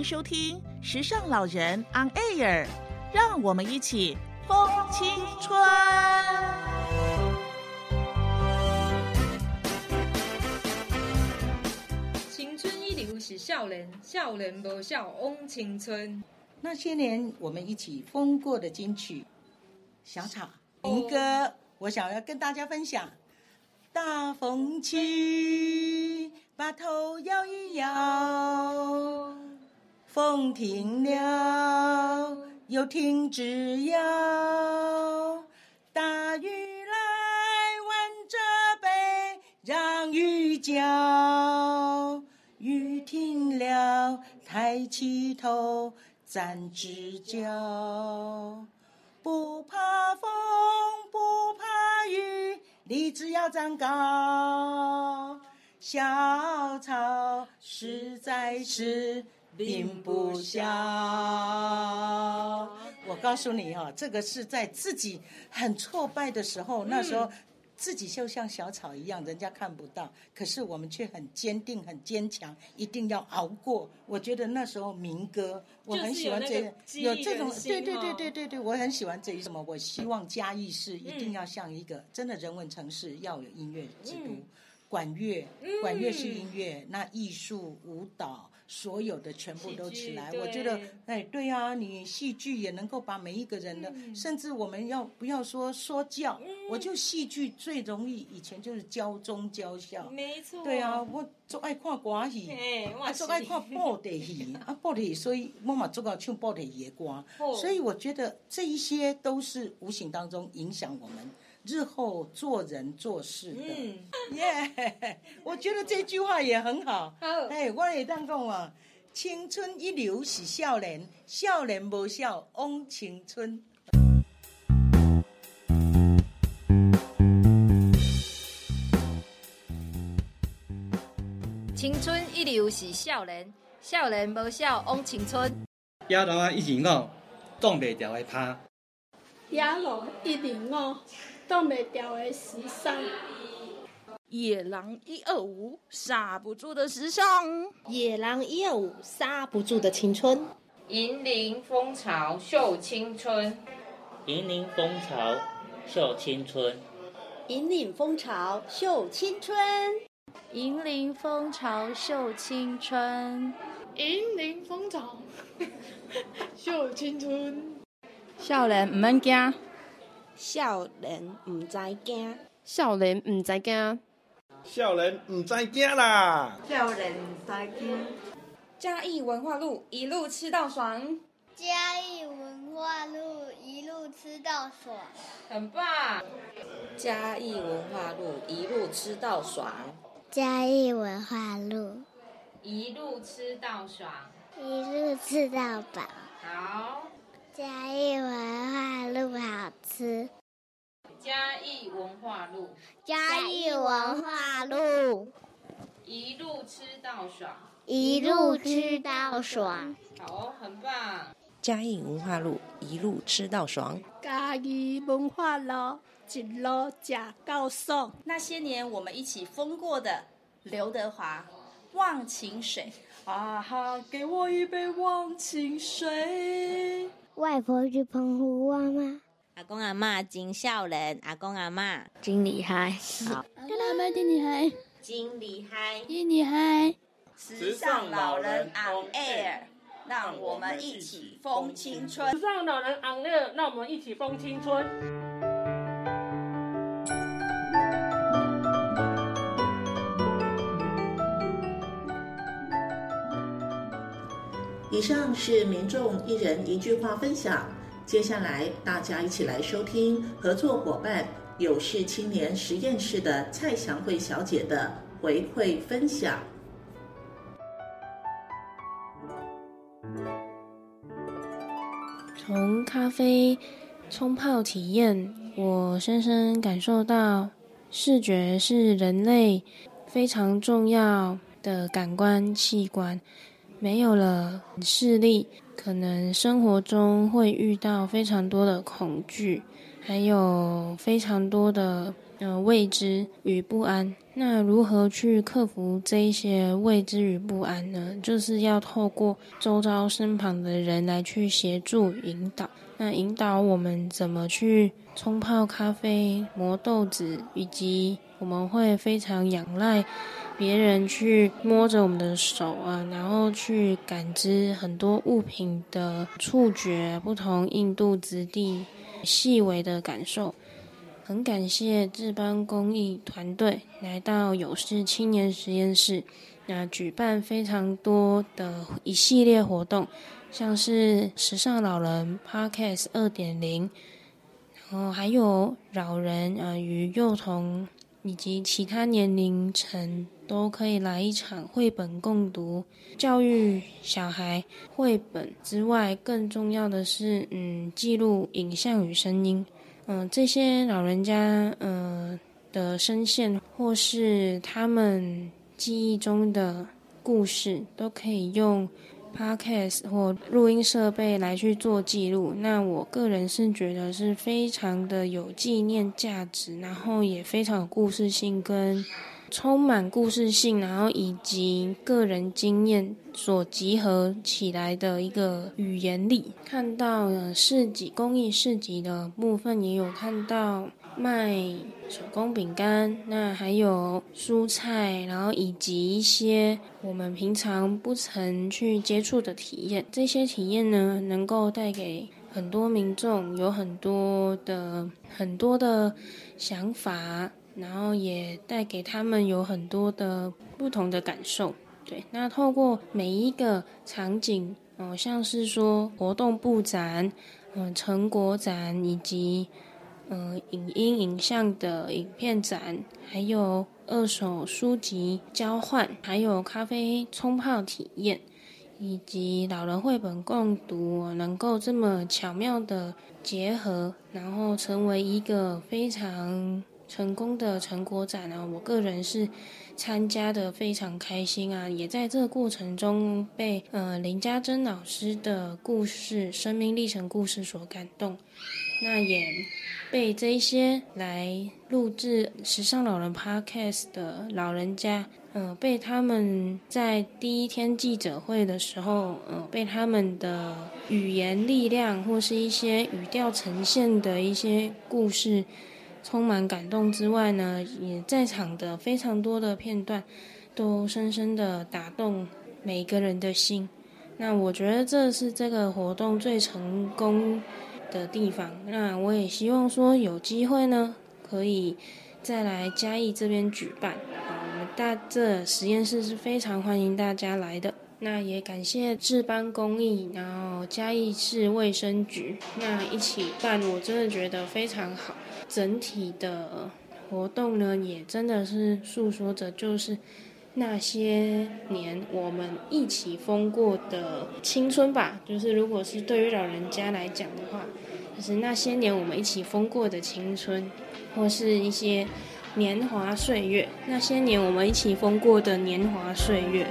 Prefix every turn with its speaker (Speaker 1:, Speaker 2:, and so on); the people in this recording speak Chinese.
Speaker 1: 迎收听《时尚老人 On Air》，让我们一起风青春。
Speaker 2: 青春一流是少年，少年无少枉青春。
Speaker 3: 那些年我们一起疯过的金曲，小草民歌，我想要跟大家分享。大风起，把头摇一摇，风停了，又停止摇。大雨来，挽着背，让雨浇。雨停了，抬起头，站直脚。不怕风，不怕雨。立志要长高，小草实在是并不小。我告诉你哈，这个是在自己很挫败的时候，那时候自己就像小草一样，人家看不到，可是我们却很坚定、很坚强，一定要熬过。我觉得那时候民歌，我很喜欢这有这种，对对对对对对，我很喜欢这一什么？我希望嘉义市一定要像一个真的人文城市，要有音乐之都，管乐，管乐是音乐，那艺术舞蹈。所有的全部都起来，我觉得，哎，对呀，你戏剧也能够把每一个人的，甚至我们要不要说说教，我就戏剧最容易，以前就是教中教校，
Speaker 2: 没错，
Speaker 3: 对啊，我就爱看歌戏，我就爱看布袋戏，啊，布袋戏，所以妈妈做到唱布袋戏的歌，所以我觉得这一些都是无形当中影响我们。日后做人做事的，耶！我觉得这句话也很好。
Speaker 2: 好，
Speaker 3: 哎，我也当讲啊，青春一流是少年，少年无笑枉青春。
Speaker 2: 青春一流是少年，少年无笑枉青春。
Speaker 4: 野狼一二五，挡袂掉的拍。
Speaker 5: 野狼一二五。挡不掉的时尚，
Speaker 1: 野狼一二五刹不住的时尚，
Speaker 6: 野狼一二五刹不住的青春，
Speaker 7: 引领风潮秀青春，
Speaker 8: 引领风潮秀青春，
Speaker 6: 引领风潮秀青春，
Speaker 9: 引领风潮秀青春，
Speaker 5: 引领风潮秀青春，
Speaker 9: 少年唔免惊。
Speaker 6: 少年唔知惊，
Speaker 9: 少年唔知惊，
Speaker 10: 少年唔知惊啦！
Speaker 11: 少年唔知惊。
Speaker 2: 嘉义文化路一路吃到爽，
Speaker 12: 嘉义文化路一路吃到爽，
Speaker 7: 很棒！
Speaker 6: 嘉义文化路一路吃到爽，
Speaker 12: 嘉义文化路
Speaker 7: 一路吃到爽，
Speaker 12: 一路吃到饱。
Speaker 7: 好。
Speaker 12: 嘉义文化路好吃。
Speaker 7: 嘉义文化路，
Speaker 12: 嘉义文化路，
Speaker 7: 一路吃到爽，
Speaker 12: 一路吃到爽。
Speaker 7: 好，很棒。
Speaker 6: 嘉义文化路一路吃到爽。
Speaker 5: 嘉义文化路一路吃到爽。
Speaker 1: 那些年我们一起疯过的刘德华，《忘情水》啊哈，给我一杯忘情水。
Speaker 12: 外婆去澎湖玩吗？
Speaker 6: 阿公阿妈真笑人，阿公阿妈
Speaker 12: 真厉害。
Speaker 5: 好，阿公阿妈真厉害，
Speaker 6: 真厉害，
Speaker 5: 金厉害。
Speaker 1: 时尚老人 on air，让我们一起疯青春。
Speaker 13: 时尚老人 on air，让我们一起疯青春。
Speaker 14: 以上是民众一人一句话分享。接下来，大家一起来收听合作伙伴有事青年实验室的蔡祥慧小姐的回馈分享。
Speaker 9: 从咖啡冲泡体验，我深深感受到，视觉是人类非常重要的感官器官。没有了视力，可能生活中会遇到非常多的恐惧，还有非常多的呃未知与不安。那如何去克服这一些未知与不安呢？就是要透过周遭身旁的人来去协助引导。那引导我们怎么去冲泡咖啡、磨豆子，以及我们会非常仰赖别人去摸着我们的手啊，然后去感知很多物品的触觉、不同硬度、质地、细微的感受。很感谢志邦公益团队来到有事青年实验室，那举办非常多的一系列活动，像是时尚老人 Podcast 二点零，然后还有老人啊与幼童以及其他年龄层都可以来一场绘本共读，教育小孩绘本之外，更重要的是，嗯，记录影像与声音。嗯，这些老人家，嗯的声线，或是他们记忆中的故事，都可以用 podcast 或录音设备来去做记录。那我个人是觉得是非常的有纪念价值，然后也非常有故事性跟。充满故事性，然后以及个人经验所集合起来的一个语言力。看到了市集公益市集的部分，也有看到卖手工饼干，那还有蔬菜，然后以及一些我们平常不曾去接触的体验。这些体验呢，能够带给很多民众有很多的很多的想法。然后也带给他们有很多的不同的感受，对。那透过每一个场景，嗯，像是说活动布展，嗯，成果展，以及呃影音影像的影片展，还有二手书籍交换，还有咖啡冲泡体验，以及老人绘本共读，能够这么巧妙的结合，然后成为一个非常。成功的成果展呢，我个人是参加的非常开心啊，也在这个过程中被呃林家珍老师的故事、生命历程故事所感动，那也被这一些来录制《时尚老人 Podcast》的老人家，嗯，被他们在第一天记者会的时候，嗯，被他们的语言力量或是一些语调呈现的一些故事。充满感动之外呢，也在场的非常多的片段，都深深的打动每个人的心。那我觉得这是这个活动最成功的地方。那我也希望说有机会呢，可以再来嘉义这边举办。啊，我们大这实验室是非常欢迎大家来的。那也感谢志邦公益，然后嘉义市卫生局那一起办，我真的觉得非常好。整体的活动呢，也真的是诉说着就是那些年我们一起疯过的青春吧。就是如果是对于老人家来讲的话，就是那些年我们一起疯过的青春，或是一些年华岁月。那些年我们一起疯过的年华岁月。